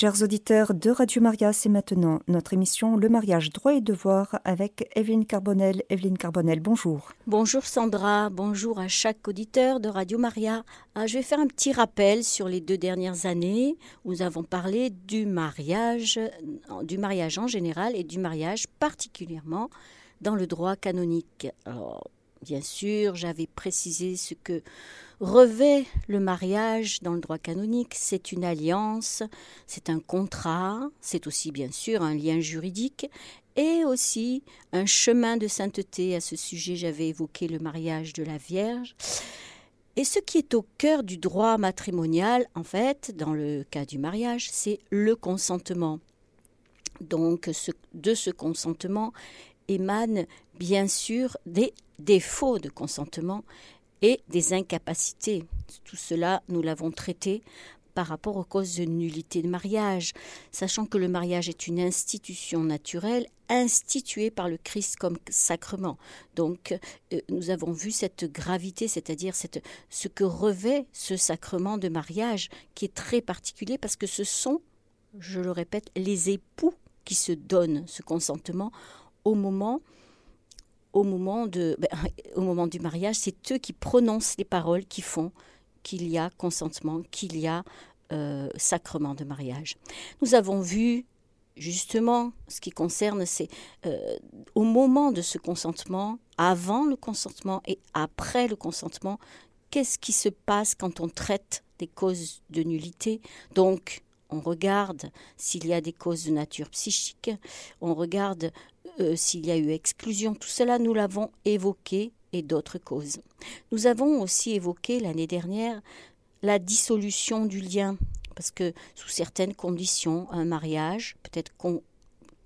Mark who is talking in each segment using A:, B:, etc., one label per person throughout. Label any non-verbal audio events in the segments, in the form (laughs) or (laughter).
A: Chers auditeurs de Radio Maria, c'est maintenant notre émission Le mariage droit et devoir avec Evelyne Carbonel. Evelyne Carbonel, bonjour.
B: Bonjour Sandra, bonjour à chaque auditeur de Radio Maria. Ah, je vais faire un petit rappel sur les deux dernières années où nous avons parlé du mariage, du mariage en général et du mariage particulièrement dans le droit canonique. Bien sûr, j'avais précisé ce que revêt le mariage dans le droit canonique. C'est une alliance, c'est un contrat, c'est aussi bien sûr un lien juridique et aussi un chemin de sainteté. À ce sujet, j'avais évoqué le mariage de la Vierge. Et ce qui est au cœur du droit matrimonial, en fait, dans le cas du mariage, c'est le consentement. Donc, de ce consentement émanent bien sûr des défauts de consentement et des incapacités. Tout cela, nous l'avons traité par rapport aux causes de nullité de mariage, sachant que le mariage est une institution naturelle instituée par le Christ comme sacrement. Donc euh, nous avons vu cette gravité, c'est-à-dire ce que revêt ce sacrement de mariage qui est très particulier parce que ce sont, je le répète, les époux qui se donnent ce consentement au moment au moment, de, ben, (laughs) au moment du mariage, c'est eux qui prononcent les paroles qui font qu'il y a consentement, qu'il y a euh, sacrement de mariage. Nous avons vu justement ce qui concerne, c'est euh, au moment de ce consentement, avant le consentement et après le consentement, qu'est-ce qui se passe quand on traite des causes de nullité? Donc, on regarde s'il y a des causes de nature psychique, on regarde euh, s'il y a eu exclusion, tout cela nous l'avons évoqué et d'autres causes. Nous avons aussi évoqué l'année dernière la dissolution du lien, parce que sous certaines conditions, un mariage peut être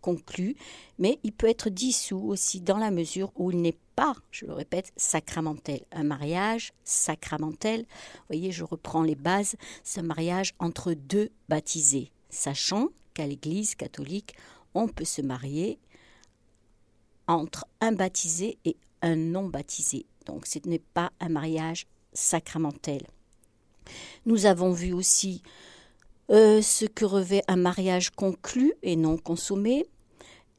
B: conclu, mais il peut être dissous aussi dans la mesure où il n'est pas, je le répète, sacramentel. Un mariage sacramentel, vous voyez, je reprends les bases, c'est un mariage entre deux baptisés, sachant qu'à l'Église catholique, on peut se marier entre un baptisé et un non baptisé. Donc ce n'est pas un mariage sacramentel. Nous avons vu aussi euh, ce que revêt un mariage conclu et non consommé.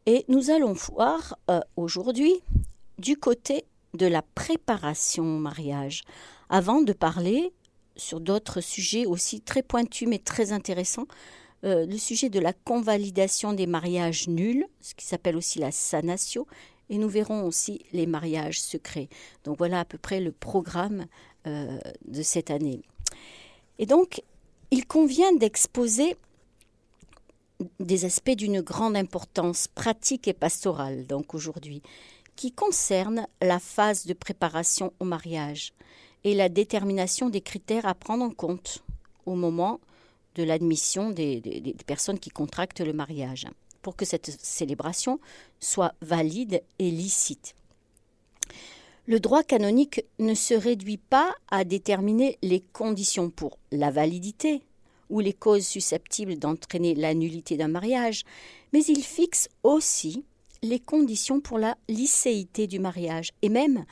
B: Et nous allons voir euh, aujourd'hui du côté de la préparation au mariage, avant de parler sur d'autres sujets aussi très pointus mais très intéressants, euh, le sujet de la convalidation des mariages nuls, ce qui s'appelle aussi la sanatio, et nous verrons aussi les mariages secrets. Donc voilà à peu près le programme euh, de cette année. Et donc, il convient d'exposer des aspects d'une grande importance pratique et pastorale, donc aujourd'hui, qui concernent la phase de préparation au mariage et la détermination des critères à prendre en compte au moment de l'admission des, personnes qui contractent le mariage, pour que cette célébration soit valide et licite. Le droit canonique ne se réduit pas à déterminer les conditions pour la validité ou les causes susceptibles d'entraîner la nullité d'un mariage, mais il fixe aussi les conditions pour la licéité du mariage, et même,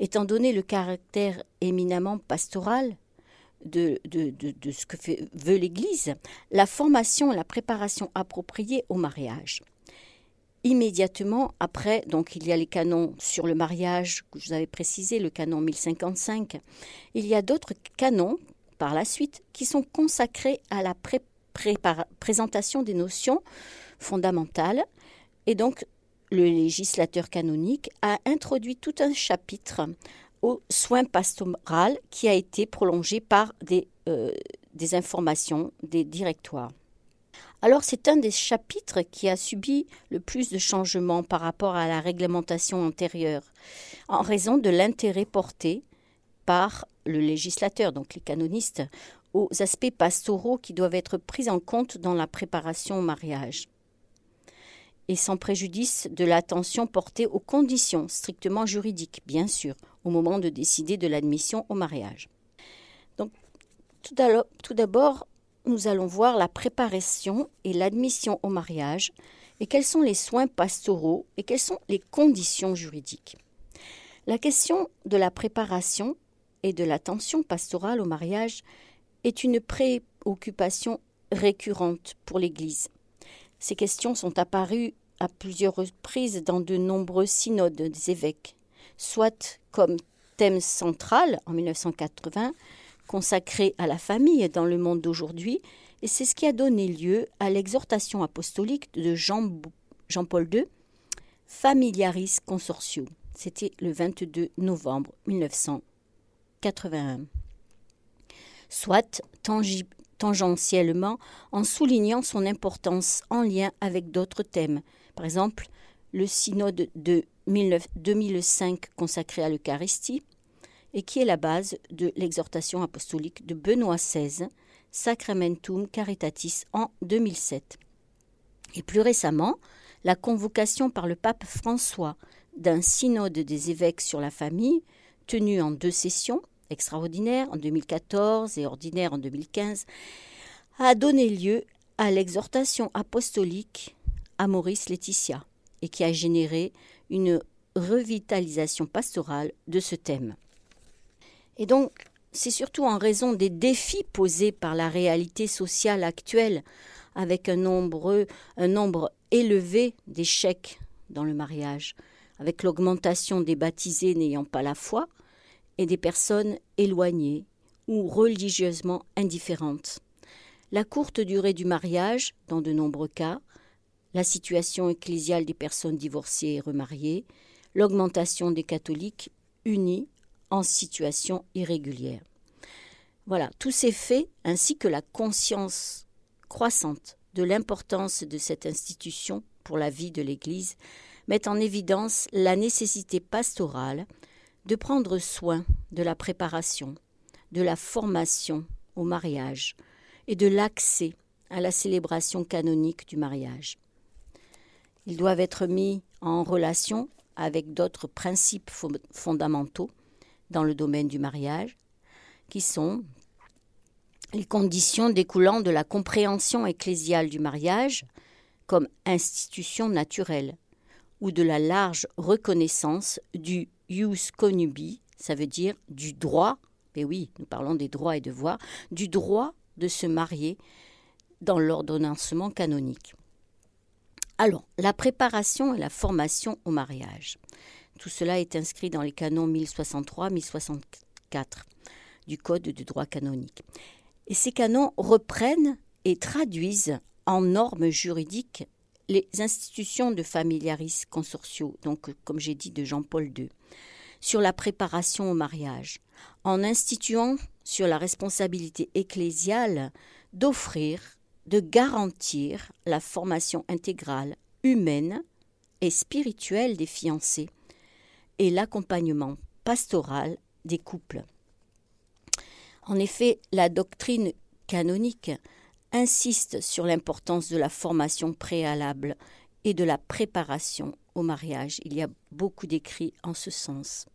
B: étant donné le caractère éminemment pastoral de, ce que veut l'Église, la formation et la préparation appropriée au mariage. Immédiatement après, donc il y a les canons sur le mariage que je vous avais précisé, le canon 1055. Il y a d'autres canons par la suite qui sont consacrés à la présentation des notions fondamentales. Et donc le législateur canonique a introduit tout un chapitre au soin pastoral qui a été prolongé par des, euh, des informations, des directoires. Alors c'est un des chapitres qui a subi le plus de changements par rapport à la réglementation antérieure, en raison de l'intérêt porté par le législateur, donc les canonistes, aux aspects pastoraux qui doivent être pris en compte dans la préparation au mariage et sans préjudice de l'attention portée aux conditions strictement juridiques, bien sûr, au moment de décider de l'admission au mariage. Donc, tout d'abord, nous allons voir la préparation et l'admission au mariage et quels sont les soins pastoraux et quelles sont les conditions juridiques. La question de la préparation et de l'attention pastorale au mariage est une préoccupation récurrentes pour l'Église. Ces questions sont apparues à plusieurs reprises dans de nombreux synodes des évêques, soit comme thème central en 1980, consacré à la famille dans le monde d'aujourd'hui, et c'est ce qui a donné lieu à l'exhortation apostolique de Jean, Jean-Paul II, Familiaris Consortio. C'était le 22 novembre 1981. Soit tangentiellement en soulignant son importance en lien avec d'autres thèmes. Par exemple, le synode de 2005 consacré à l'Eucharistie, et qui est la base de l'exhortation apostolique de Benoît XVI, Sacramentum Caritatis, en 2007. Et plus récemment, la convocation par le pape François d'un synode des évêques sur la famille, tenu en deux sessions, extraordinaires en 2014 et ordinaire en 2015, a donné lieu à l'exhortation apostolique à Maurice Laetitia et qui a généré une revitalisation pastorale de ce thème. Et donc, c'est surtout en raison des défis posés par la réalité sociale actuelle, avec un un nombre élevé d'échecs dans le mariage, avec l'augmentation des baptisés n'ayant pas la foi et des personnes éloignées ou religieusement indifférentes. La courte durée du mariage, dans de nombreux cas, la situation ecclésiale des personnes divorcées et remariées, l'augmentation des catholiques unis en situation irrégulière. Voilà, tous ces faits, ainsi que la conscience croissante de l'importance de cette institution pour la vie de l'Église, mettent en évidence la nécessité pastorale de prendre soin de la préparation, de la formation au mariage et de l'accès à la célébration canonique du mariage. Ils doivent être mis en relation avec d'autres principes fondamentaux dans le domaine du mariage, qui sont les conditions découlant de la compréhension ecclésiale du mariage comme institution naturelle, ou de la large reconnaissance du ius conubi, ça veut dire du droit, et oui, nous parlons des droits et devoirs, du droit de se marier dans l'ordonnancement canonique. Alors, la préparation et la formation au mariage. Tout cela est inscrit dans les canons 1063-1064 du Code de droit canonique. Et ces canons reprennent et traduisent en normes juridiques les institutions de familiaris consortiaux, donc comme j'ai dit de Jean-Paul II, sur la préparation au mariage, en instituant sur la responsabilité ecclésiale d'offrir, de garantir la formation intégrale, humaine et spirituelle des fiancés, et l'accompagnement pastoral des couples. En effet, la doctrine canonique insiste sur l'importance de la formation préalable et de la préparation mariage. Il y a beaucoup d'écrits en ce sens.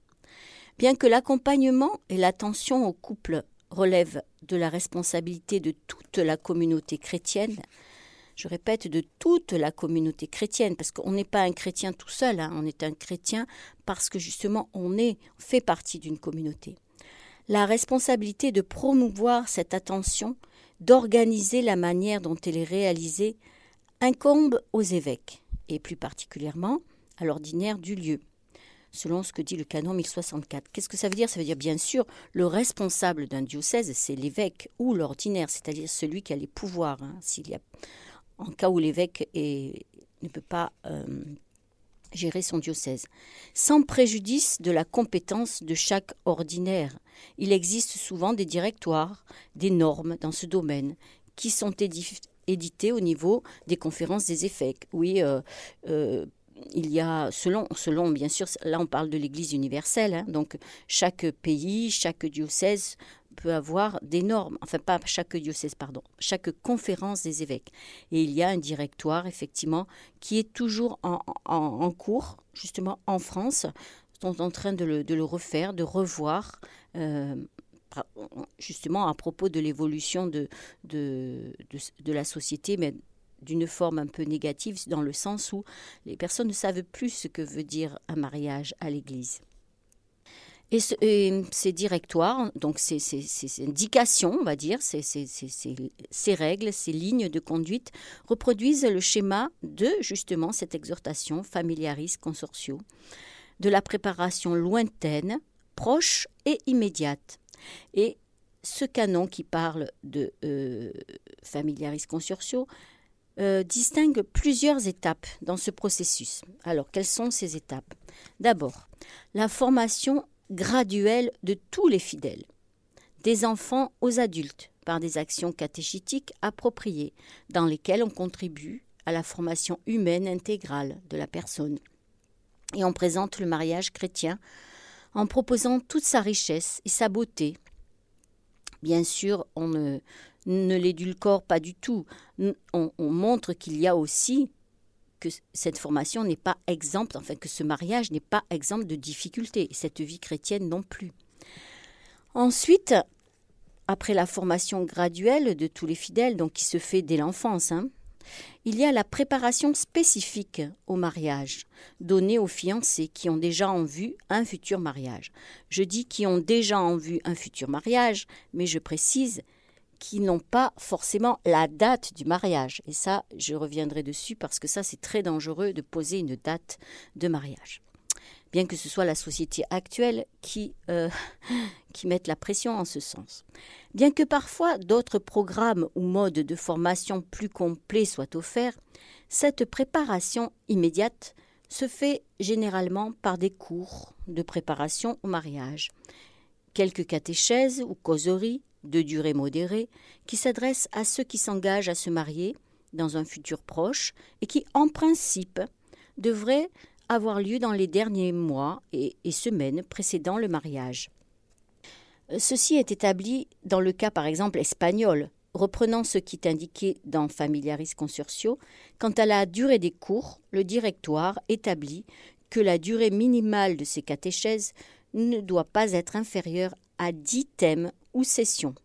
B: Bien que l'accompagnement et l'attention au couple relèvent de la responsabilité de toute la communauté chrétienne, je répète, de toute la communauté chrétienne, parce qu'on n'est pas un chrétien tout seul, hein. on est un chrétien parce que justement on est, fait partie d'une communauté. La responsabilité de promouvoir cette attention, d'organiser la manière dont elle est réalisée, incombe aux évêques, et plus particulièrement à l'ordinaire du lieu, selon ce que dit le canon 1064. Qu'est-ce que ça veut dire? Ça veut dire bien sûr le responsable d'un diocèse, c'est l'évêque ou l'ordinaire, c'est-à-dire celui qui a les pouvoirs. Hein, s'il y a en cas où l'évêque ne peut pas euh, gérer son diocèse, sans préjudice de la compétence de chaque ordinaire. Il existe souvent des directoires, des normes dans ce domaine qui sont édités au niveau des conférences des évêques. Oui, euh, euh, il y a, selon, selon, bien sûr, là on parle de l'Église universelle, hein, donc chaque pays, chaque diocèse peut avoir des normes, enfin pas chaque diocèse, pardon, chaque conférence des évêques. Et il y a un directoire, effectivement, qui est toujours en, cours, justement en France, sont en train de le, refaire, de revoir, euh, justement à propos de l'évolution de, de, la société, mais d'une forme un peu négative, dans le sens où les personnes ne savent plus ce que veut dire un mariage à l'Église. Et, ces directoires, donc ces, indications, on va dire, ces, ces, règles, ces lignes de conduite, reproduisent le schéma de justement cette exhortation familiaris consortio, de la préparation lointaine, proche et immédiate. Et ce canon qui parle de euh, familiaris consortio euh, distingue plusieurs étapes dans ce processus. Alors, quelles sont ces étapes? D'abord, la formation graduelle de tous les fidèles, des enfants aux adultes, par des actions catéchitiques appropriées, dans lesquelles on contribue à la formation humaine intégrale de la personne. Et on présente le mariage chrétien en proposant toute sa richesse et sa beauté. Bien sûr, on ne ne l'édulcore pas du tout. On, montre qu'il y a aussi que cette formation n'est pas exempte, enfin que ce mariage n'est pas exemple de difficultés, et cette vie chrétienne non plus. Ensuite, après la formation graduelle de tous les fidèles, donc qui se fait dès l'enfance, hein, il y a la préparation spécifique au mariage, donnée aux fiancés qui ont déjà en vue un futur mariage. Je dis qui ont déjà en vue un futur mariage, mais je précise qui n'ont pas forcément la date du mariage. Et ça, je reviendrai dessus parce que ça, c'est très dangereux de poser une date de mariage. Bien que ce soit la société actuelle qui, euh, (laughs) qui mette la pression en ce sens. Bien que parfois d'autres programmes ou modes de formation plus complets soient offerts, cette préparation immédiate se fait généralement par des cours de préparation au mariage, quelques catéchèses ou causeries, de durée modérée, qui s'adresse à ceux qui s'engagent à se marier dans un futur proche et qui, en principe, devraient avoir lieu dans les derniers mois et, semaines précédant le mariage. Ceci est établi dans le cas par exemple espagnol, reprenant ce qui est indiqué dans Familiaris Consortio, quant à la durée des cours, le directoire établit que la durée minimale de ces catéchèses ne doit pas être inférieure à dix thèmes ou sessions.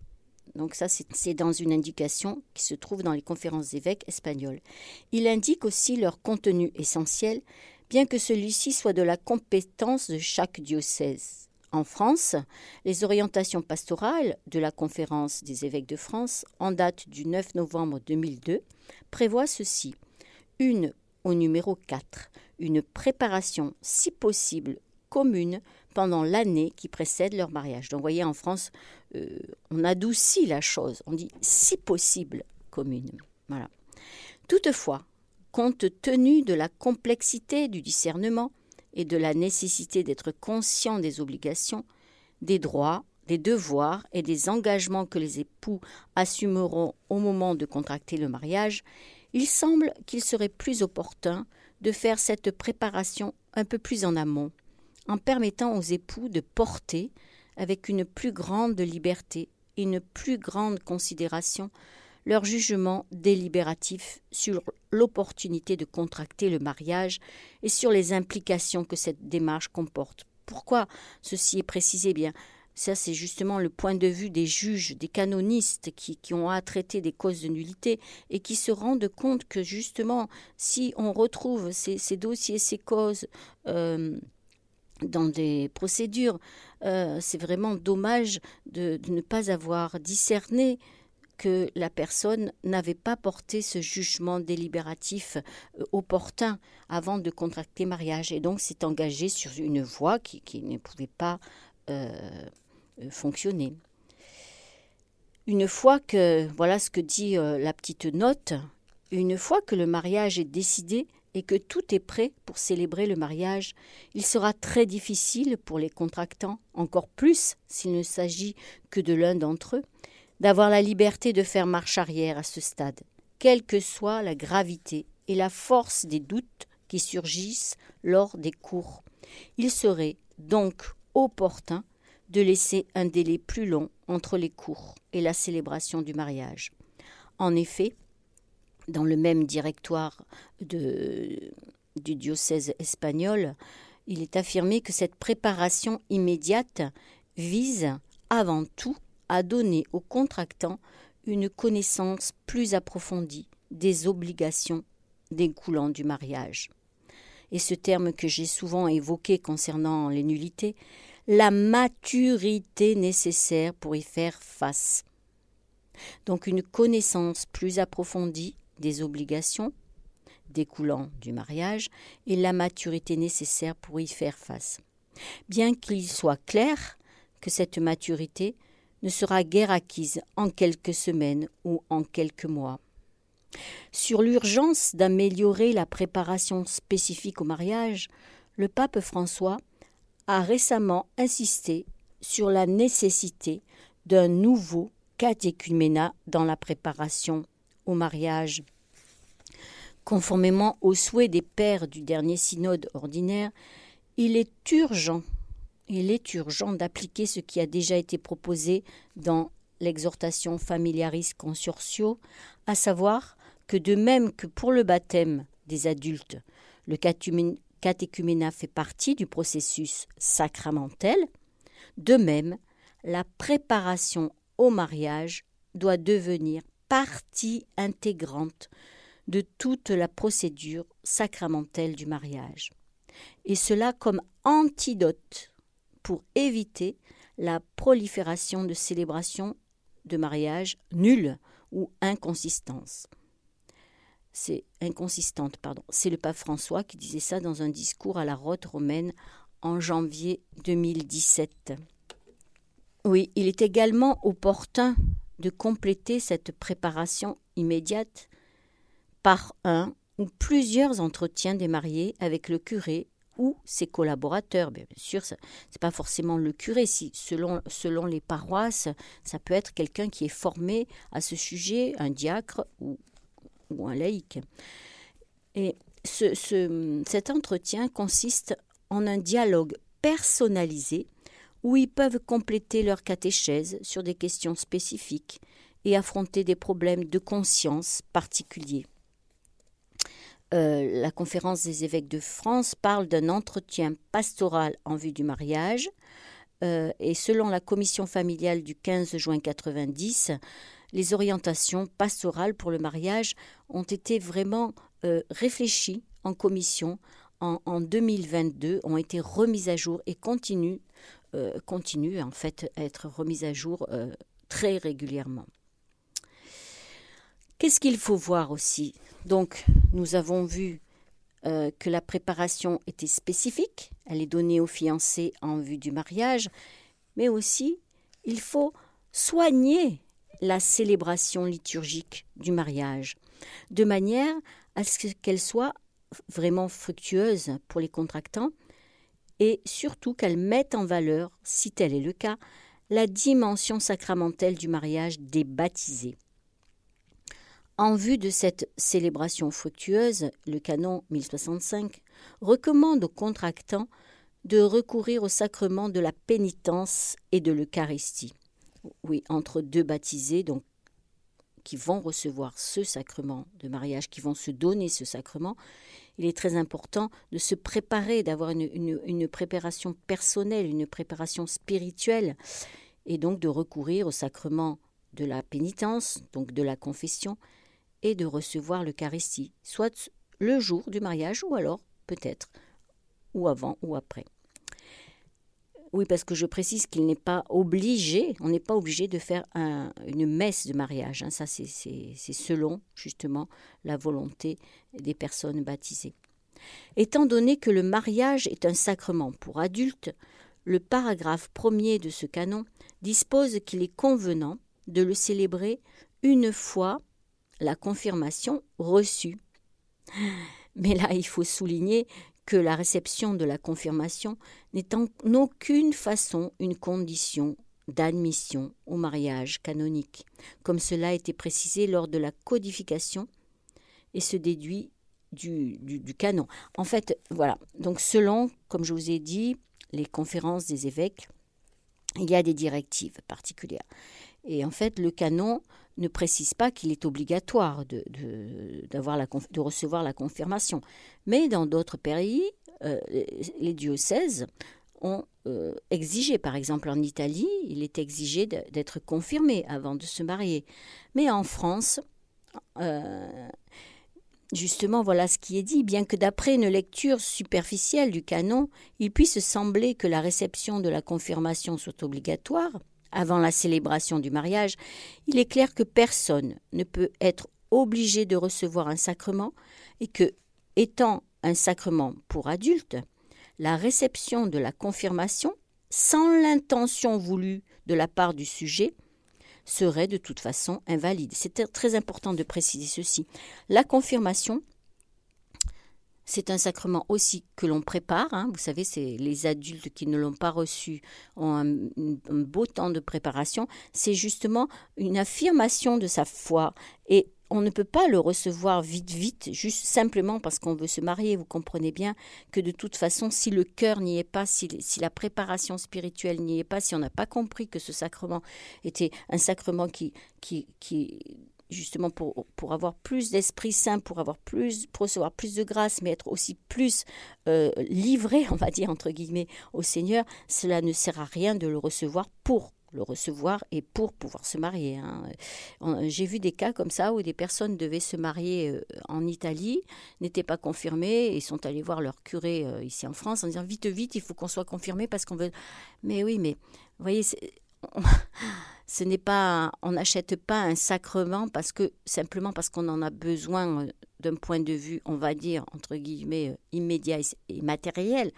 B: Donc ça, c'est dans une indication qui se trouve dans les conférences d'évêques espagnoles. Il indique aussi leur contenu essentiel, bien que celui-ci soit de la compétence de chaque diocèse. En France, les orientations pastorales de la conférence des évêques de France, en date du 9 novembre 2002, prévoient ceci. Une, au numéro 4, une préparation, si possible, commune pendant l'année qui précède leur mariage. Donc, vous voyez, en France, euh, on adoucit la chose. On dit si possible commune. Voilà. Toutefois, compte tenu de la complexité du discernement et de la nécessité d'être conscient des obligations, des droits, des devoirs et des engagements que les époux assumeront au moment de contracter le mariage, il semble qu'il serait plus opportun de faire cette préparation un peu plus en amont, en permettant aux époux de porter, avec une plus grande liberté et une plus grande considération, leur jugement délibératif sur l'opportunité de contracter le mariage et sur les implications que cette démarche comporte. Pourquoi ceci est précisé? Bien ça, c'est justement le point de vue des juges, des canonistes qui, ont à traiter des causes de nullité et qui se rendent compte que justement, si on retrouve ces, dossiers, ces causes euh, dans des procédures. Euh, c'est vraiment dommage de, ne pas avoir discerné que la personne n'avait pas porté ce jugement délibératif euh, opportun avant de contracter mariage et donc s'est engagé sur une voie qui, ne pouvait pas euh, fonctionner. Une fois que, voilà ce que dit la petite note, une fois que le mariage est décidé, et que tout est prêt pour célébrer le mariage, il sera très difficile pour les contractants, encore plus s'il ne s'agit que de l'un d'entre eux, d'avoir la liberté de faire marche arrière à ce stade, quelle que soit la gravité et la force des doutes qui surgissent lors des cours. Il serait donc opportun de laisser un délai plus long entre les cours et la célébration du mariage. En effet, dans le même directoire du diocèse espagnol, il est affirmé que cette préparation immédiate vise avant tout à donner aux contractants une connaissance plus approfondie des obligations découlant du mariage. Et ce terme que j'ai souvent évoqué concernant les nullités, la maturité nécessaire pour y faire face. Donc une connaissance plus approfondie des obligations découlant du mariage et la maturité nécessaire pour y faire face. Bien qu'il soit clair que cette maturité ne sera guère acquise en quelques semaines ou en quelques mois. Sur l'urgence d'améliorer la préparation spécifique au mariage, le pape François a récemment insisté sur la nécessité d'un nouveau catéchuménat dans la préparation au mariage. Conformément aux souhaits des pères du dernier synode ordinaire, il est urgent, il est urgent d'appliquer ce qui a déjà été proposé dans l'exhortation Familiaris Consortio, à savoir que de même que pour le baptême des adultes, le catéchuménat fait partie du processus sacramentel, de même, la préparation au mariage doit devenir partie intégrante de toute la procédure sacramentelle du mariage. Et cela comme antidote pour éviter la prolifération de célébrations de mariage nulles ou inconsistantes c'est inconsistante, pardon. C'est le pape François qui disait ça dans un discours à la Rote romaine en janvier 2017. Oui, il est également opportun de compléter cette préparation immédiate par un ou plusieurs entretiens des mariés avec le curé ou ses collaborateurs. Bien sûr, ce n'est pas forcément le curé. Si, selon, selon les paroisses, ça peut être quelqu'un qui est formé à ce sujet, un diacre ou un laïc. Et ce, cet entretien consiste en un dialogue personnalisé où ils peuvent compléter leur catéchèse sur des questions spécifiques et affronter des problèmes de conscience particuliers. Euh, la conférence des évêques de France parle d'un entretien pastoral en vue du mariage. Euh, et selon la commission familiale du 15 juin 90, les orientations pastorales pour le mariage ont été vraiment euh, réfléchies en commission en, 2022, ont été remises à jour et continuent, euh, en fait à être remises à jour euh, très régulièrement. Qu'est-ce qu'il faut voir aussi? Donc, nous avons vu que la préparation était spécifique, elle est donnée aux fiancés en vue du mariage, mais aussi il faut soigner la célébration liturgique du mariage, de manière à ce qu'elle soit vraiment fructueuse pour les contractants et surtout qu'elle mette en valeur, si tel est le cas, la dimension sacramentelle du mariage des baptisés. En vue de cette célébration fructueuse, le canon 1065 recommande aux contractants de recourir au sacrement de la pénitence et de l'Eucharistie oui, entre deux baptisés, donc qui vont recevoir ce sacrement de mariage, qui vont se donner ce sacrement, il est très important de se préparer, d'avoir une, préparation personnelle, une préparation spirituelle, et donc de recourir au sacrement de la pénitence, donc de la confession, et de recevoir l'Eucharistie, soit le jour du mariage, ou alors peut-être, ou avant ou après. Oui, parce que je précise qu'il n'est pas obligé, on n'est pas obligé de faire une messe de mariage. Hein. Ça, c'est selon justement la volonté des personnes baptisées. Étant donné que le mariage est un sacrement pour adultes, le paragraphe premier de ce canon dispose qu'il est convenant de le célébrer une fois la confirmation reçue. Mais là, il faut souligner que la réception de la confirmation n'est en aucune façon une condition d'admission au mariage canonique, comme cela a été précisé lors de la codification et se déduit du, du, canon. En fait, voilà, donc selon, comme je vous ai dit, les conférences des évêques, il y a des directives particulières. Et en fait, le canon ne précise pas qu'il est obligatoire de, la, de, recevoir la confirmation. Mais dans d'autres pays, euh, les diocèses ont euh, exigé, par exemple en Italie, il est exigé d'être confirmé avant de se marier. Mais en France, euh, justement, voilà ce qui est dit, bien que d'après une lecture superficielle du canon, il puisse sembler que la réception de la confirmation soit obligatoire avant la célébration du mariage, il est clair que personne ne peut être obligé de recevoir un sacrement et que, étant un sacrement pour adultes, la réception de la confirmation, sans l'intention voulue de la part du sujet, serait de toute façon invalide. C'est très important de préciser ceci. La confirmation, c'est un sacrement aussi que l'on prépare. Hein. Vous savez, c'est les adultes qui ne l'ont pas reçu ont un, beau temps de préparation. C'est justement une affirmation de sa foi. Et on ne peut pas le recevoir vite, vite, juste simplement parce qu'on veut se marier. Vous comprenez bien que de toute façon, si le cœur n'y est pas, si, la préparation spirituelle n'y est pas, si on n'a pas compris que ce sacrement était un sacrement qui, qui justement pour, pour avoir plus d'Esprit Saint, pour avoir plus, pour recevoir plus de grâce, mais être aussi plus euh, livré, on va dire entre guillemets, au Seigneur, cela ne sert à rien de le recevoir pour le recevoir et pour pouvoir se marier. Hein. J'ai vu des cas comme ça où des personnes devaient se marier euh, en Italie, n'étaient pas confirmées et sont allées voir leur curé euh, ici en France en disant vite, vite, il faut qu'on soit confirmé parce qu'on veut. Mais oui, mais vous voyez, ce n'est pas, on n'achète pas un sacrement parce que simplement parce qu'on en a besoin euh, d'un point de vue, on va dire entre guillemets immédiat et matériel.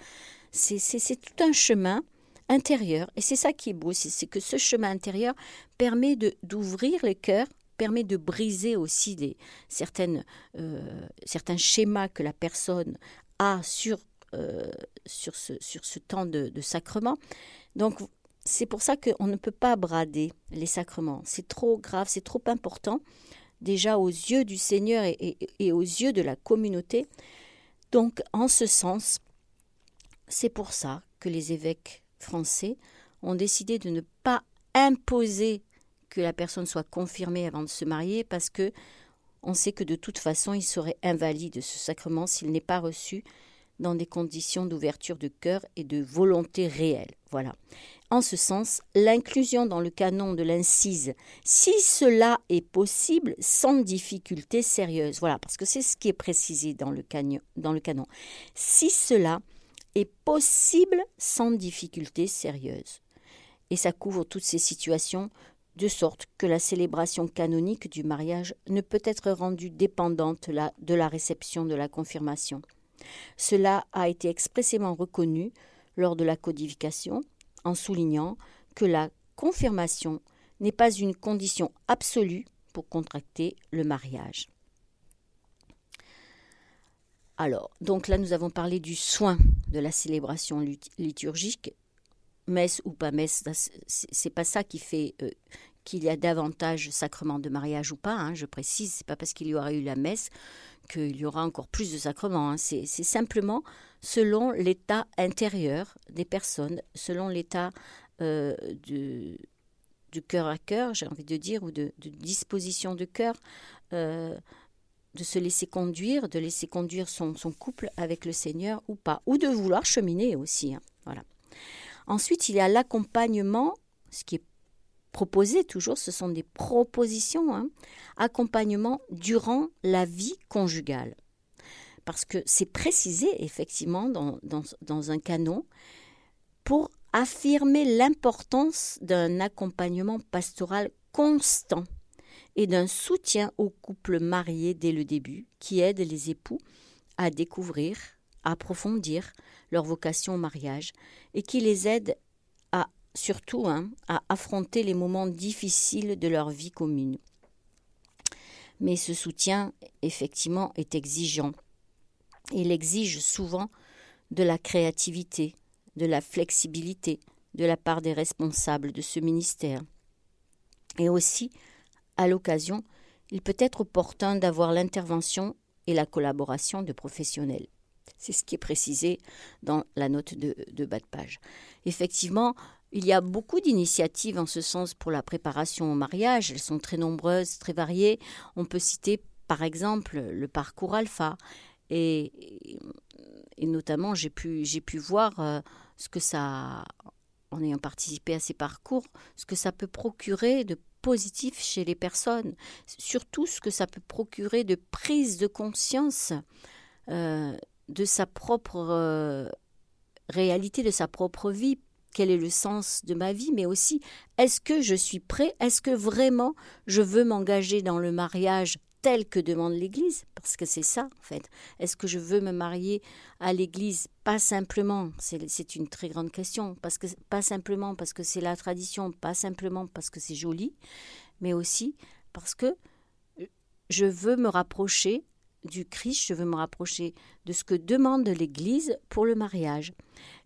B: C'est tout un chemin intérieur. Et c'est ça qui est beau, c'est que ce chemin intérieur permet d'ouvrir le cœur, permet de briser aussi des, certaines, euh, certains schémas que la personne a sur, euh, sur, ce, sur ce temps de, sacrement. Donc, c'est pour ça qu'on ne peut pas brader les sacrements. C'est trop grave, c'est trop important, déjà aux yeux du Seigneur et, aux yeux de la communauté. Donc, en ce sens, c'est pour ça que les évêques français ont décidé de ne pas imposer que la personne soit confirmée avant de se marier parce que on sait que de toute façon il serait invalide ce sacrement s'il n'est pas reçu dans des conditions d'ouverture de cœur et de volonté réelle. Voilà. En ce sens, l'inclusion dans le canon de l'incise, si cela est possible sans difficulté sérieuse, voilà, parce que c'est ce qui est précisé dans le, canon, si cela est possible sans difficulté sérieuse. Et ça couvre toutes ces situations, de sorte que la célébration canonique du mariage ne peut être rendue dépendante de la réception de la confirmation. Cela a été expressément reconnu lors de la codification, en soulignant que la confirmation n'est pas une condition absolue pour contracter le mariage. Alors, donc là, nous avons parlé du soin de la célébration liturgique, messe ou pas messe, c'est pas ça qui fait euh, qu'il y a davantage sacrements de mariage ou pas. Hein, je précise, c'est pas parce qu'il y aura eu la messe qu'il y aura encore plus de sacrements. Hein. c'est simplement selon l'état intérieur des personnes, selon l'état euh, du, cœur à cœur, j'ai envie de dire, ou de, disposition de cœur. Euh, de se laisser conduire, de laisser conduire son, couple avec le Seigneur ou pas, ou de vouloir cheminer aussi. Hein. Voilà. Ensuite, il y a l'accompagnement, ce qui est proposé toujours, ce sont des propositions, hein. accompagnement durant la vie conjugale. Parce que c'est précisé effectivement dans, dans un canon pour affirmer l'importance d'un accompagnement pastoral constant et d'un soutien aux couples mariés dès le début, qui aide les époux à découvrir, à approfondir leur vocation au mariage, et qui les aide surtout hein, à affronter les moments difficiles de leur vie commune. Mais ce soutien, effectivement, est exigeant. Il exige souvent de la créativité, de la flexibilité de la part des responsables de ce ministère, et aussi à l'occasion, il peut être opportun d'avoir l'intervention et la collaboration de professionnels. C'est ce qui est précisé dans la note de, bas de page. Effectivement, il y a beaucoup d'initiatives en ce sens pour la préparation au mariage. Elles sont très nombreuses, très variées. On peut citer par exemple le parcours alpha. Et, notamment, j'ai pu, j'ai pu voir euh, ce que ça, en ayant participé à ces parcours, ce que ça peut procurer de positif chez les personnes, surtout ce que ça peut procurer de prise de conscience euh, de sa propre euh, réalité, de sa propre vie. Quel est le sens de ma vie, mais aussi est-ce que je suis prêt, est-ce que vraiment je veux m'engager dans le mariage tel que demande l'Église, parce que c'est ça en fait. Est-ce que je veux me marier à l'Église? Pas simplement, c'est une très grande question, pas simplement parce que c'est la tradition, pas simplement parce que c'est joli, mais aussi parce que je veux me rapprocher du Christ, je veux me rapprocher de ce que demande l'Église pour le mariage.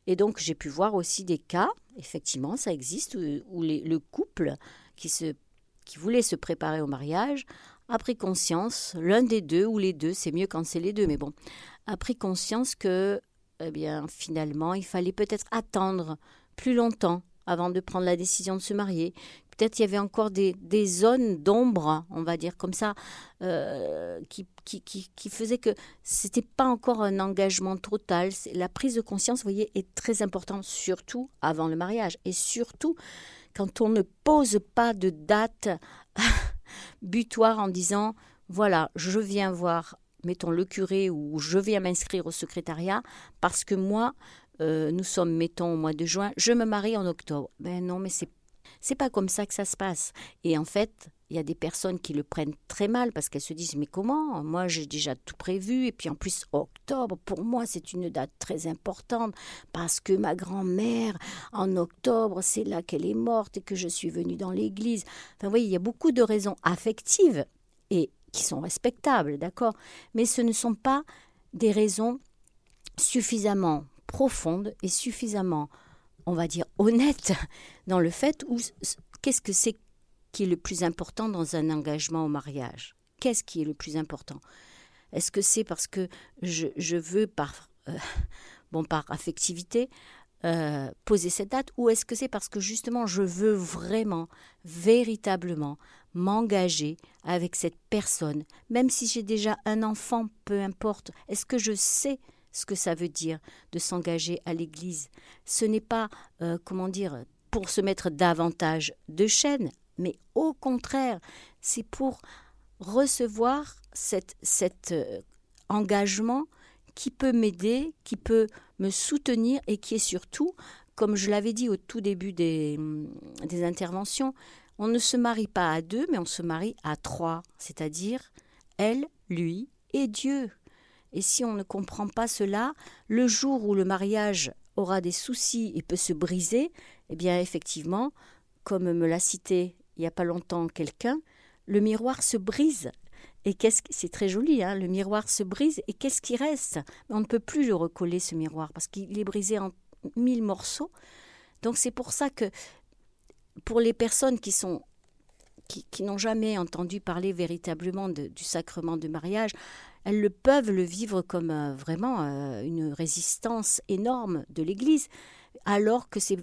B: Et donc j'ai pu voir aussi des cas, effectivement ça existe, où, le couple qui, voulait se préparer au mariage a pris conscience, l'un des deux ou les deux, c'est mieux quand c'est les deux, mais bon, a pris conscience que, eh bien, finalement, il fallait peut-être attendre plus longtemps avant de prendre la décision de se marier. Peut-être il y avait encore des, des zones d'ombre, on va dire comme ça, euh, qui, qui, qui, qui, faisaient que c'était pas encore un engagement total. La prise de conscience, vous voyez, est très importante, surtout avant le mariage. Et surtout quand on ne pose pas de date (laughs) butoir en disant voilà, je viens voir, mettons, le curé ou je viens m'inscrire au secrétariat parce que moi, euh, nous sommes, mettons, au mois de juin, je me marie en octobre. Ben non, mais c'est c'est pas comme ça que ça se passe. Et en fait, il y a des personnes qui le prennent très mal parce qu'elles se disent mais comment? Moi j'ai déjà tout prévu et puis en plus octobre pour moi c'est une date très importante parce que ma grand-mère en octobre c'est là qu'elle est morte et que je suis venue dans l'église. Enfin vous voyez, il y a beaucoup de raisons affectives et qui sont respectables, d'accord? Mais ce ne sont pas des raisons suffisamment profondes et suffisamment on va dire honnêtes (laughs) dans le fait où qu'est-ce que c'est qui est le plus important dans un engagement au mariage? Qu'est-ce qui est le plus important? Est-ce que c'est parce que je, veux par, euh, (laughs) bon, par affectivité euh, poser cette date? Ou est-ce que c'est parce que justement je veux vraiment, véritablement m'engager avec cette personne, même si j'ai déjà un enfant, peu importe, est-ce que je sais ce que ça veut dire de s'engager à l'Église Ce n'est pas, euh, comment dire, pour se mettre davantage de chaînes mais au contraire, c'est pour recevoir cet, euh, engagement qui peut m'aider, qui peut me soutenir et qui est surtout, comme je l'avais dit au tout début des, des interventions, on ne se marie pas à deux, mais on se marie à trois, c'est-à-dire elle, lui et Dieu. Et si on ne comprend pas cela, le jour où le mariage aura des soucis et peut se briser, eh bien effectivement, comme me l'a cité il n'y a pas longtemps quelqu'un, le miroir se brise. Et qu'est-ce c'est très joli, hein, le miroir se brise et qu'est-ce qui reste? On ne peut plus le recoller ce miroir parce qu'il est brisé en mille morceaux. Donc c'est pour ça que pour les personnes qui sont qui, n'ont jamais entendu parler véritablement du sacrement de mariage, elles le peuvent le vivre comme euh, vraiment euh, une résistance énorme de l'Église, alors que c'est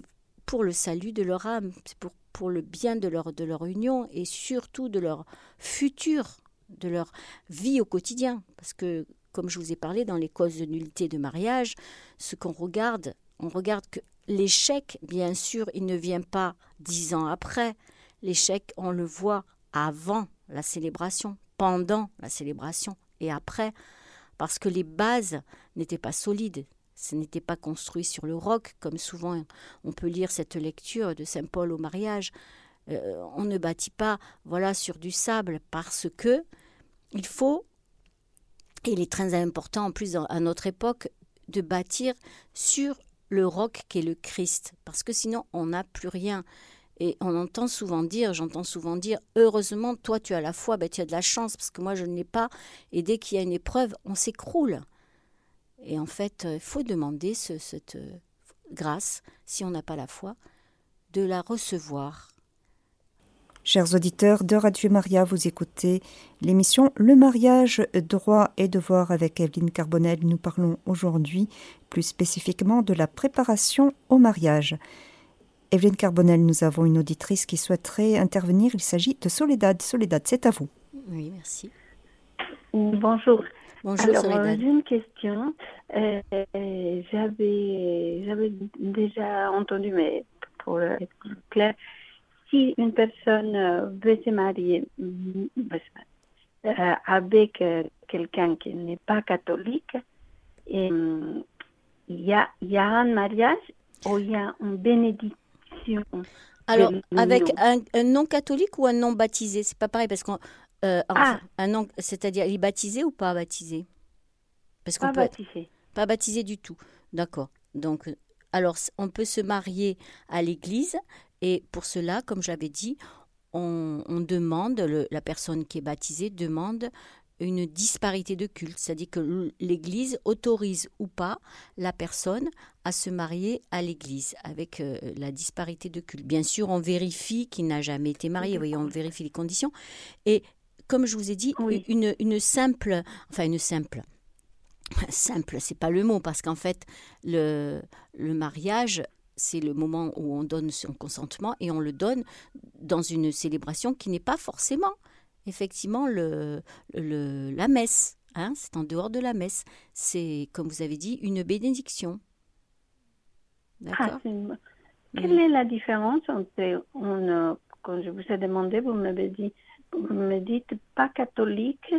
B: pour le salut de leur âme, c'est pour pour le bien de leur, de leur union et surtout de leur futur, de leur vie au quotidien. Parce que, comme je vous ai parlé, dans les causes de nullité de mariage, ce qu'on regarde, on regarde que l'échec, bien sûr, il ne vient pas dix ans après. L'échec, on le voit avant la célébration, pendant la célébration et après, parce que les bases n'étaient pas solides. Ce n'était pas construit sur le roc, comme souvent on peut lire cette lecture de Saint Paul au mariage. Euh, on ne bâtit pas voilà sur du sable parce que il faut et il est très important en plus à notre époque de bâtir sur le roc qu'est le Christ parce que sinon on n'a plus rien et on entend souvent dire, j'entends souvent dire, heureusement, toi tu as la foi, ben, tu as de la chance, parce que moi je ne l'ai pas, et dès qu'il y a une épreuve, on s'écroule. Et en fait, il faut demander cette euh, grâce, si on n'a pas la foi, de la recevoir.
A: Chers auditeurs de Radio Maria, vous écoutez l'émission Le mariage, droit et devoir avec Evelyne Carbonel. Nous parlons aujourd'hui plus spécifiquement de la préparation au mariage. Evelyne Carbonel, nous avons une auditrice qui souhaiterait intervenir. Il s'agit de Soledad. Soledad, c'est à vous.
B: Oui, merci.
C: Bonjour.
B: Bonjour,
C: Alors, euh, j'ai une question. Euh, j'avais, j'avais déjà entendu, mais pour être clair, si une personne euh, veut se marier euh, avec euh, quelqu'un qui n'est pas catholique, il y, a, il y a un mariage ou il y a une bénédiction
B: Alors, avec un, un non catholique ou un non baptisé, c'est pas pareil parce qu'on, euh, non, c'est-à-dire il est baptisé ou pas baptisé? Parce qu'on
C: pas
B: peut être-
C: baptisé.
B: pas baptisé du tout. D'accord. Donc, alors, on peut se marier à l'église et pour cela, comme j'avais dit, on, on demande, le- la personne qui est baptisée demande une disparité de culte, c'est-à-dire que l'Église autorise ou pas la personne à se marier à l'Église avec euh, la disparité de culte. Bien sûr, on vérifie qu'il n'a jamais été marié, voyez, on vérifie les conditions. Et comme je vous ai dit,
C: Oui.
B: une, une simple, enfin une simple, (laughs) simple, c'est pas le mot, parce qu'en fait, le, le mariage, c'est le moment où on donne son consentement et on le donne dans une célébration qui n'est pas forcément, effectivement, le, le- la messe. hein, c'est en dehors de la messe. C'est, comme vous avez dit, une bénédiction. D'accord
C: une-
B: Mm.
C: Quelle est la différence entre, on, euh, quand je vous ai demandé, vous m'avez dit, vous me dites pas catholique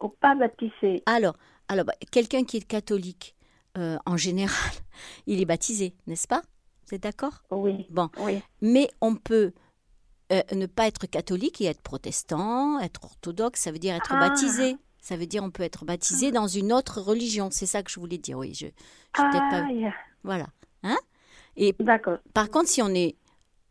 C: ou pas baptisé?
B: Alors, alors bah, quelqu'un qui est catholique, euh, en général, (laughs) il est baptisé, n'est-ce pas? Vous êtes d'accord?
C: Oui,
B: Bon,
C: oui.
B: mais on peut euh, ne pas être catholique et être protestant, être orthodoxe, ça veut dire être
C: Ah.
B: baptisé. Ça veut dire on peut être baptisé dans une autre religion. C'est ça que je voulais dire. Oui, je, je
C: Ah,
B: pas.
C: yeah.
B: Voilà. Hein? Et
C: d'accord.
B: par contre, si on est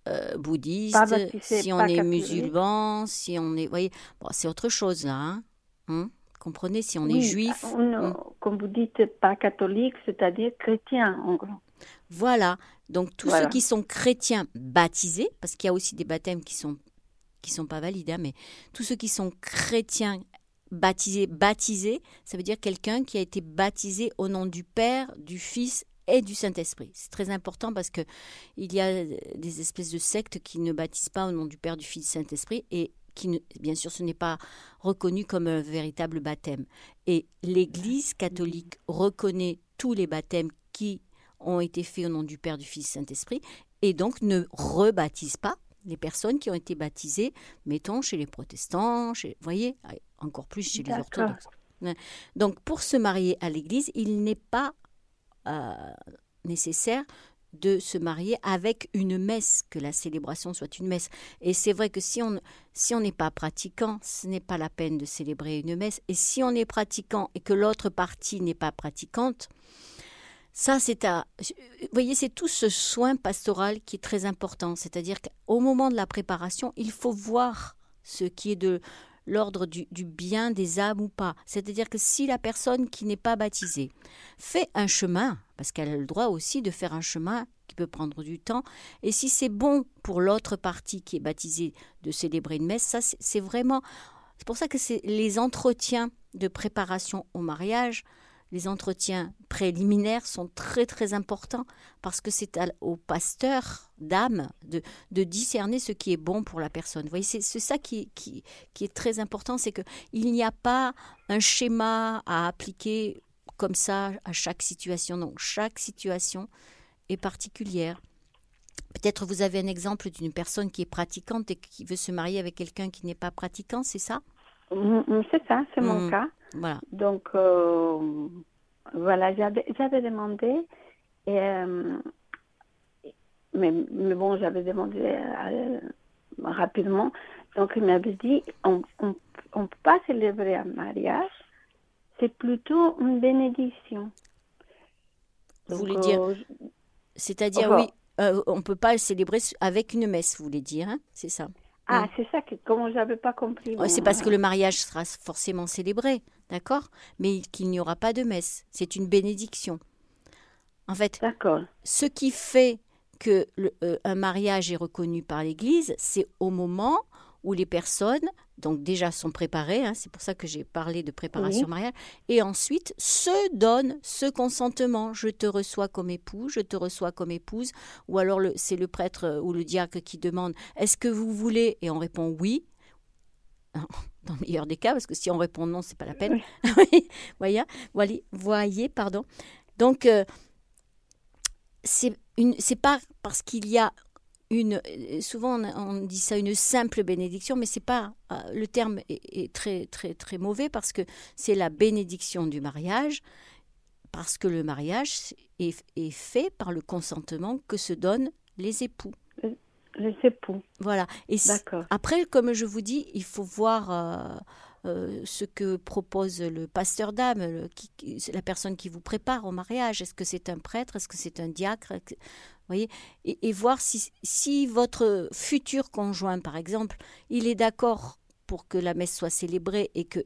B: euh, bouddhiste,
C: baptisé,
B: si on est
C: catholique.
B: musulman, si on est, voyez, bon, c'est autre chose là. Hein Hein? Comprenez Si on est juif,
C: on-
B: hein.
C: Comme vous dites, pas catholique, c'est-à-dire chrétien, en gros.
B: Voilà. Donc tous
C: Voilà.
B: ceux qui sont chrétiens baptisés, parce qu'il y a aussi des baptêmes qui sont qui sont pas valides, hein, mais tous ceux qui sont chrétiens baptisés, baptisés, ça veut dire quelqu'un qui a été baptisé au nom du Père, du Fils et du Saint-Esprit. C'est très important parce que il y a des espèces de sectes qui ne baptisent pas au nom du Père, du Fils, du Saint-Esprit et qui, ne- bien sûr, ce n'est pas reconnu comme un véritable baptême. Et l'Église catholique reconnaît tous les baptêmes qui ont été faits au nom du Père, du Fils, du Saint-Esprit, et donc ne rebaptise pas les personnes qui ont été baptisées, mettons, chez les protestants, chez, vous voyez, encore plus chez les orthodoxes. Ouais. Donc, pour se marier à l'Église, il n'est pas euh, nécessaire de se marier avec une messe, que la célébration soit une messe. Et c'est vrai que si on si on n'est pas pratiquant, ce n'est pas la peine de célébrer une messe. Et si on est pratiquant et que l'autre partie n'est pas pratiquante, ça, c'est à. Vous voyez, c'est tout ce soin pastoral qui est très important. C'est-à-dire qu'au moment de la préparation, il faut voir ce qui est de l'ordre du, du bien des âmes ou pas. C'est-à-dire que si la personne qui n'est pas baptisée fait un chemin, parce qu'elle a le droit aussi de faire un chemin qui peut prendre du temps, et si c'est bon pour l'autre partie qui est baptisée de célébrer une messe, ça c'est vraiment... C'est pour ça que c'est les entretiens de préparation au mariage les entretiens préliminaires sont très très importants parce que c'est au pasteur d'âme de, discerner ce qui est bon pour la personne. Vous voyez, c'est ça qui, qui, qui est très important, c'est qu'il n'y a pas un schéma à appliquer comme ça à chaque situation. Non, chaque situation est particulière. Peut-être vous avez un exemple d'une personne qui est pratiquante et qui veut se marier avec quelqu'un qui n'est pas pratiquant, c'est ça?
C: C'est ça, c'est mon
B: Mm.
C: cas.
B: Voilà.
C: Donc, euh, voilà, j'avais j'avais demandé, et, euh, mais, mais bon, j'avais demandé euh, rapidement. Donc, il m'avait dit, on ne peut pas célébrer un mariage, c'est plutôt une bénédiction.
B: Vous voulez dire C'est-à-dire, oui, on ne peut pas le célébrer avec une messe, vous voulez dire, hein c'est ça?
C: Ah, c'est ça que, comme j'avais pas compris.
B: C'est parce que le mariage sera forcément célébré, d'accord? Mais qu'il n'y aura pas de messe. C'est une bénédiction. En fait, ce qui fait que le- euh, un mariage est reconnu par l'Église, c'est au moment où les personnes, donc déjà sont préparées, hein, c'est pour ça que j'ai parlé de préparation
C: Oui.
B: au mariage, et ensuite se donnent ce consentement. Je te reçois comme époux, je te reçois comme épouse, ou alors c'est le prêtre euh, ou le diacre qui demande est-ce que vous voulez? Et on répond oui. (laughs) Dans le meilleur des cas, parce que si on répond non, c'est pas la peine. Oui, (laughs) voyez, voyez, voyez, pardon. Donc, euh, c'est une, c'est pas parce qu'il y a une, souvent on, dit ça une simple bénédiction, mais c'est pas le terme est, très très très mauvais parce que c'est la bénédiction du mariage, parce que le mariage est, est, fait par le consentement que se donnent les époux.
C: Les époux.
B: Voilà. Et après, comme je vous dis, il faut voir euh, ce que propose le pasteur d'âme, la personne qui vous prépare au mariage. Est-ce que c'est un prêtre? Est-ce que c'est un diacre? Voyez et, voir si, si votre futur conjoint, par exemple, il est d'accord pour que la messe soit célébrée et que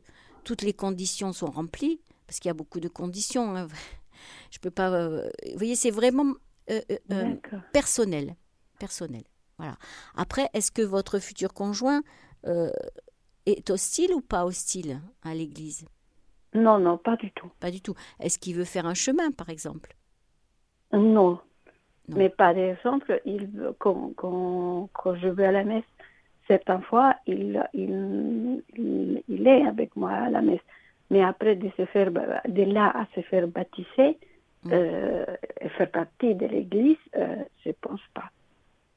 B: toutes les conditions sont remplies, parce qu'il y a beaucoup de conditions. Hein. Je peux pas. Euh, vous voyez, c'est vraiment euh, personnel, personnel. Voilà. Après, est-ce que votre futur conjoint est hostile ou pas hostile à l'Église?
C: Non, non, pas du tout.
B: Pas du tout. Est-ce qu'il veut faire un chemin, par exemple?
C: Non. Mais par exemple, il, quand, quand, quand, je vais à la messe, certaines fois, il, il, il, est avec moi à la messe. Mais après de, se faire, de là à se faire baptiser, mm. euh, et faire partie de l'Église, euh, je ne pense pas.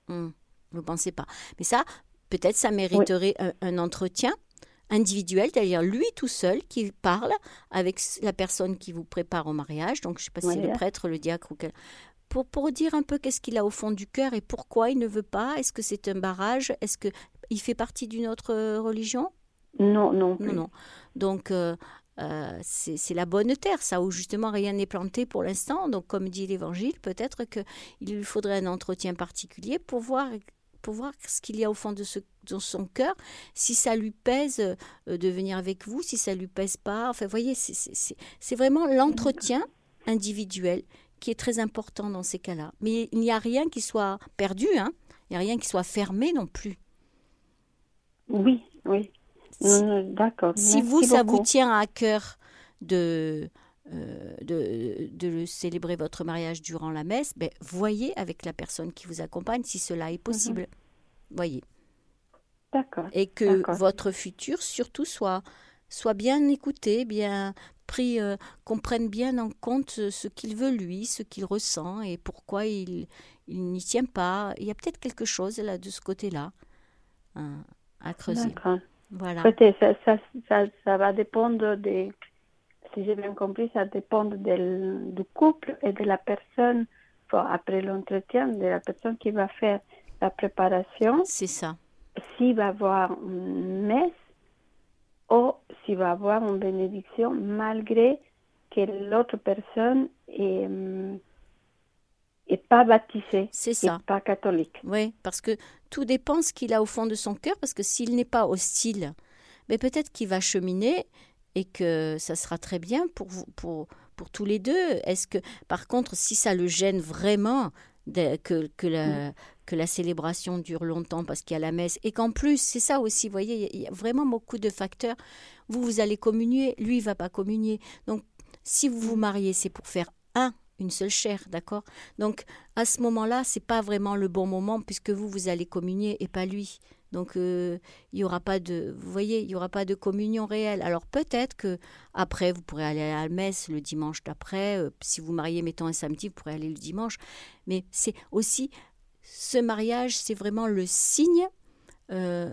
B: Mm. Vous ne pensez pas. Mais ça, peut-être ça mériterait un, entretien individuel, c'est-à-dire lui tout seul qui parle avec la personne qui vous prépare au mariage, donc je ne sais pas si c'est le prêtre, le diacre ou quel... Pour, pour dire un peu qu'est-ce qu'il a au fond du cœur et pourquoi il ne veut pas, est-ce que c'est un barrage, est-ce qu'il fait partie d'une autre euh, religion?
C: Non, non.
B: Non, non. Donc, euh, euh, c'est la bonne terre, ça, où justement rien n'est planté pour l'instant. Donc, comme dit l'Évangile, peut-être qu'il lui faudrait un entretien particulier pour voir pour voir ce qu'il y a au fond de, ce, son cœur, si ça lui pèse euh, de venir avec vous, si ça lui pèse pas. Enfin, vous voyez, c'est vraiment l'entretien individuel qui est très important dans ces cas-là. Mais il n'y a rien qui soit perdu, hein. il n'y a rien qui soit fermé non plus.
C: Oui, oui. D'accord.
B: Si vous, ça vous tient à cœur de, euh, de, de, célébrer votre mariage durant la messe, ben, voyez avec la personne qui vous accompagne si cela est possible. Mhm. Voyez.
C: D'accord.
B: Et que votre futur, surtout, soit, soit bien écouté, bien pris, euh, qu'on prenne bien en compte ce qu'il veut lui, ce qu'il ressent et pourquoi il, il n'y tient pas. Il y a peut-être quelque chose là de ce côté-là hein, à creuser.
C: D'accord.
B: Voilà.
C: Peut-être ça, ça, ça, ça va dépendre des si j'ai bien compris, ça dépend du couple et de la personne, après l'entretien, de la personne qui va faire la préparation.
B: C'est ça.
C: S'il va avoir une messe ou s'il va avoir une bénédiction malgré que l'autre personne est, est pas baptisée.
B: C'est ça.
C: pas catholique.
B: Oui, parce que tout dépend ce qu'il a au fond de son cœur, parce que s'il n'est pas hostile, mais peut-être qu'il va cheminer et que ça sera très bien pour, vous, pour, pour tous les deux. Est-ce que, par contre, si ça le gêne vraiment que, que, la, mm. Que la célébration dure longtemps parce qu'il y a la messe, et qu'en plus, c'est ça aussi, vous voyez, il y a vraiment beaucoup de facteurs. Vous, vous allez communier, lui, il va pas communier. Donc, si vous vous mariez, c'est pour faire un une seule chair, d'accord? Donc à ce moment-là, c'est pas vraiment le bon moment puisque vous vous allez communier et pas lui. Donc euh, il y aura pas de, vous voyez, il y aura pas de communion réelle. Alors peut-être que après vous pourrez aller à la messe le dimanche d'après. Euh, si vous mariez mettons un samedi, vous pourrez aller le dimanche. Mais c'est aussi ce mariage, c'est vraiment le signe euh,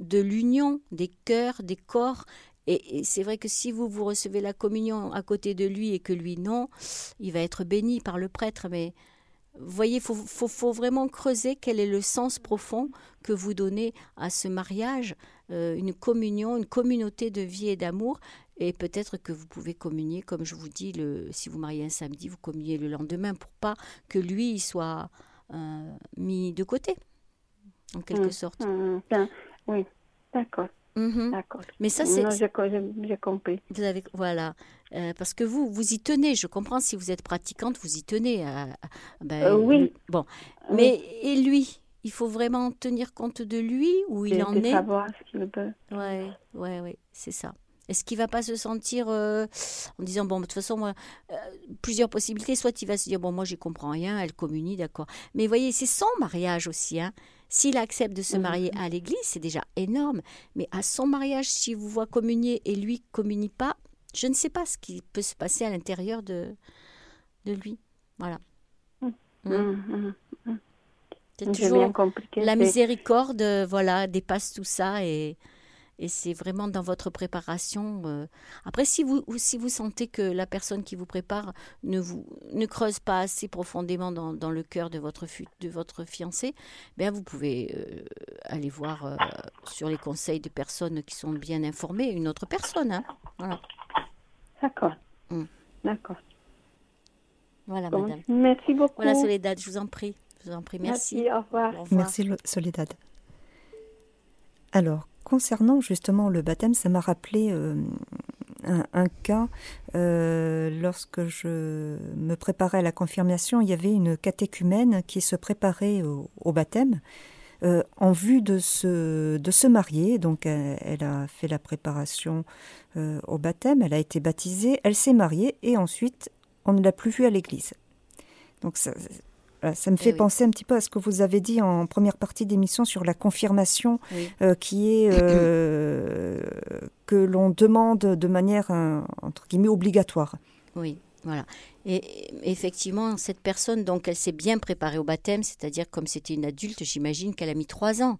B: de l'union des cœurs, des corps. Et, c'est vrai que si vous vous recevez la communion à côté de lui et que lui non, il va être béni par le prêtre, mais voyez, il faut, vraiment creuser quel est le sens profond que vous donnez à ce mariage, euh, une communion, une communauté de vie et d'amour. Et peut-être que vous pouvez communier, comme je vous dis, si vous mariez un samedi, vous communiez le lendemain pour pas que lui soit euh, mis de côté, en quelque mmh, sorte.
C: Mmh, oui, d'accord.
B: Mhm. D'accord. Mais ça, c'est.
C: J'ai compris.
B: Vous avez, voilà. Euh, parce que vous, vous y tenez. Je comprends si vous êtes pratiquante, vous y tenez.
C: Ben, euh, oui.
B: Bon. Mais et lui il faut vraiment tenir compte de lui, où il en est?
C: savoir ce qu'il veut.
B: Ouais, ouais, ouais, c'est ça. Est-ce qu'il va pas se sentir euh, en disant bon de toute façon moi plusieurs possibilités soit il va se dire bon moi j'y comprends rien elle communie d'accord mais voyez c'est son mariage aussi hein s'il accepte de se mhm. marier à l'église, c'est déjà énorme. Mais à son mariage, s'il vous voit communier et lui communie pas, je ne sais pas ce qui peut se passer à l'intérieur de, de lui. Voilà.
C: Mhm. Mhm.
B: C'est toujours la miséricorde, voilà, dépasse tout ça et et c'est vraiment dans votre préparation. Euh. Après, si vous, si vous sentez que la personne qui vous prépare ne, vous, ne creuse pas assez profondément dans, dans le cœur de votre, de votre fiancé, bien vous pouvez euh, aller voir euh, sur les conseils de personnes qui sont bien informées, une autre personne. Hein. Voilà.
C: D'accord. Hum. D'accord.
B: Voilà, madame.
C: Merci beaucoup.
B: Voilà, Soledad, je vous en prie. Je vous en prie, merci.
C: Merci, au revoir. Au
A: revoir. Merci, Soledad. Alors, Concernant justement le baptême, ça m'a rappelé euh, un, cas. Euh, lorsque je me préparais à la confirmation, il y avait une catéchumène qui se préparait au, baptême. Euh, en vue de se, de se marier. Donc, elle, a fait la préparation au baptême, elle a été baptisée, elle s'est mariée et ensuite, on ne l'a plus vue à l'église. Donc, ça, ça me fait penser un petit peu à ce que vous avez dit en première partie d'émission sur la confirmation, euh, qui est euh, que l'on demande de manière entre guillemets obligatoire.
B: Oui, voilà. Et effectivement, cette personne, donc, elle s'est bien préparée au baptême, c'est-à-dire comme c'était une adulte, j'imagine qu'elle a mis trois ans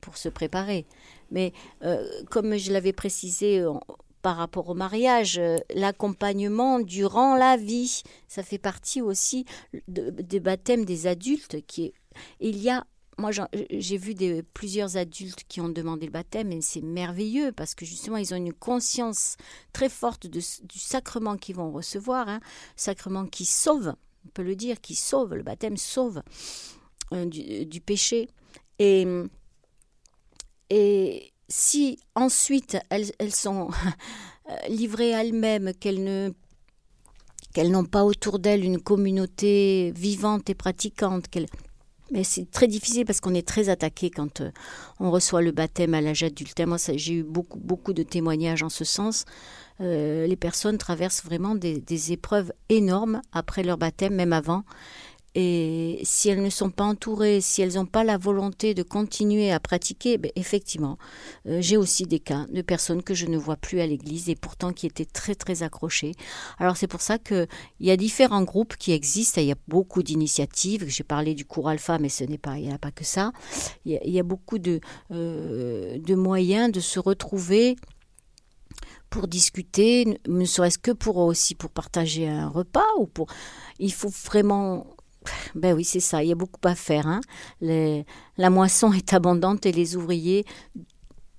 B: pour se préparer. Mais euh, comme je l'avais précisé par rapport au mariage, euh, l'accompagnement durant la vie, ça fait partie aussi des baptêmes des adultes. Qui il y a moi, j'ai vu plusieurs adultes qui ont demandé le baptême et c'est merveilleux parce que justement, ils ont une conscience très forte du sacrement qu'ils vont recevoir, hein, sacrement qui sauve, on peut le dire, qui sauve, le baptême sauve euh, du, péché. Et si ensuite elles, sont (laughs) euh, livrées à elles-mêmes, qu'elles ne qu'elles n'ont pas autour d'elles une communauté vivante et pratiquante, c'est très difficile parce qu'on est très attaqué quand euh, on reçoit le baptême à l'âge adulte. Moi, j'ai eu beaucoup, de témoignages en ce sens. Euh, les personnes traversent vraiment des, épreuves énormes après leur baptême, même avant. Et si elles ne sont pas entourées, si elles n'ont pas la volonté de continuer à pratiquer, ben effectivement, euh, j'ai aussi des cas de personnes que je ne vois plus à l'église et pourtant qui étaient très très accrochées. Alors c'est pour ça qu'il y a différents groupes qui existent. Il y a beaucoup d'initiatives. J'ai parlé du cours alpha, mais ce n'est pas, il n'y a pas que ça. Il y a, beaucoup de, euh, de moyens de se retrouver pour discuter, ne serait-ce que pour aussi pour partager un repas ou pour. Il faut vraiment ben oui, c'est ça. Il y a beaucoup à faire. Hein. la moisson est abondante et les ouvriers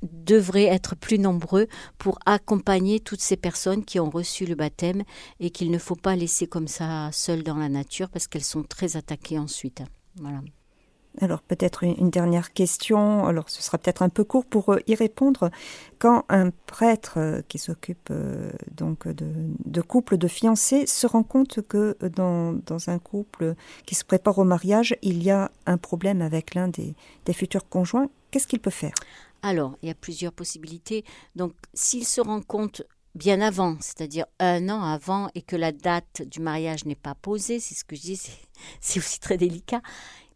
B: devraient être plus nombreux pour accompagner toutes ces personnes qui ont reçu le baptême et qu'il ne faut pas laisser comme ça seules dans la nature parce qu'elles sont très attaquées ensuite. Voilà.
A: Alors peut-être une dernière question, alors ce sera peut-être un peu court pour euh, y répondre. Quand un prêtre euh, qui s'occupe euh, donc de, de couple de fiancés se rend compte que dans, dans, un couple qui se prépare au mariage, il y a un problème avec l'un des, des futurs conjoints, qu'est-ce qu'il peut faire?
B: Alors, il y a plusieurs possibilités. Donc s'il se rend compte bien avant, c'est-à-dire un an avant, et que la date du mariage n'est pas posée, c'est ce que je dis, c'est (laughs) aussi très délicat,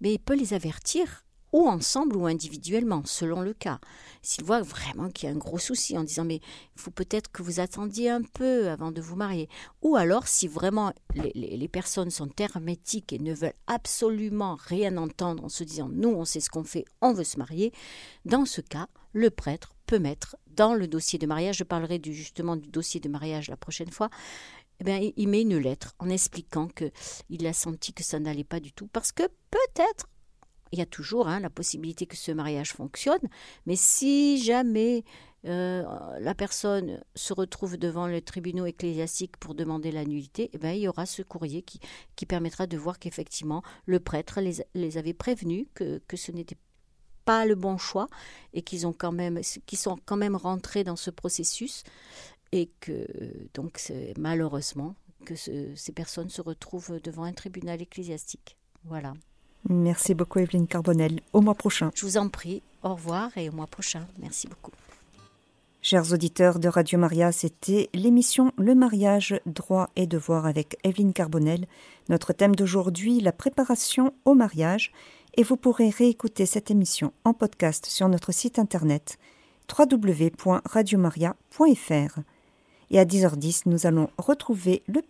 B: mais il peut les avertir ou ensemble ou individuellement, selon le cas. S'il voit vraiment qu'il y a un gros souci en disant mais il faut peut-être que vous attendiez un peu avant de vous marier. Ou alors si vraiment les, personnes sont hermétiques et ne veulent absolument rien entendre en se disant nous on sait ce qu'on fait, on veut se marier, dans ce cas, le prêtre peut mettre dans le dossier de mariage, je parlerai justement du dossier de mariage la prochaine fois, eh il met une lettre en expliquant qu'il a senti que ça n'allait pas du tout, parce que peut-être, il y a toujours hein, la possibilité que ce mariage fonctionne, mais si jamais euh, la personne se retrouve devant le tribunal ecclésiastique pour demander la nullité, eh il y aura ce courrier qui, permettra de voir qu'effectivement le prêtre les, les avait prévenus que, que ce n'était pas le bon choix et qu'ils ont quand même qu'ils sont quand même rentrés dans ce processus et que donc malheureusement que ces personnes se retrouvent devant un tribunal ecclésiastique. Voilà.
A: Merci beaucoup Evelyne Carbonel. Au mois prochain.
B: Je vous en prie. Au revoir et au mois prochain. Merci beaucoup.
A: Chers auditeurs de Radio Maria, c'était l'émission Le mariage, droit et devoir avec Evelyne Carbonel. Notre thème d'aujourd'hui, la préparation au mariage. Et vous pourrez réécouter cette émission en podcast sur notre site internet www.radiomaria.fr. Et à 10h10, nous allons retrouver le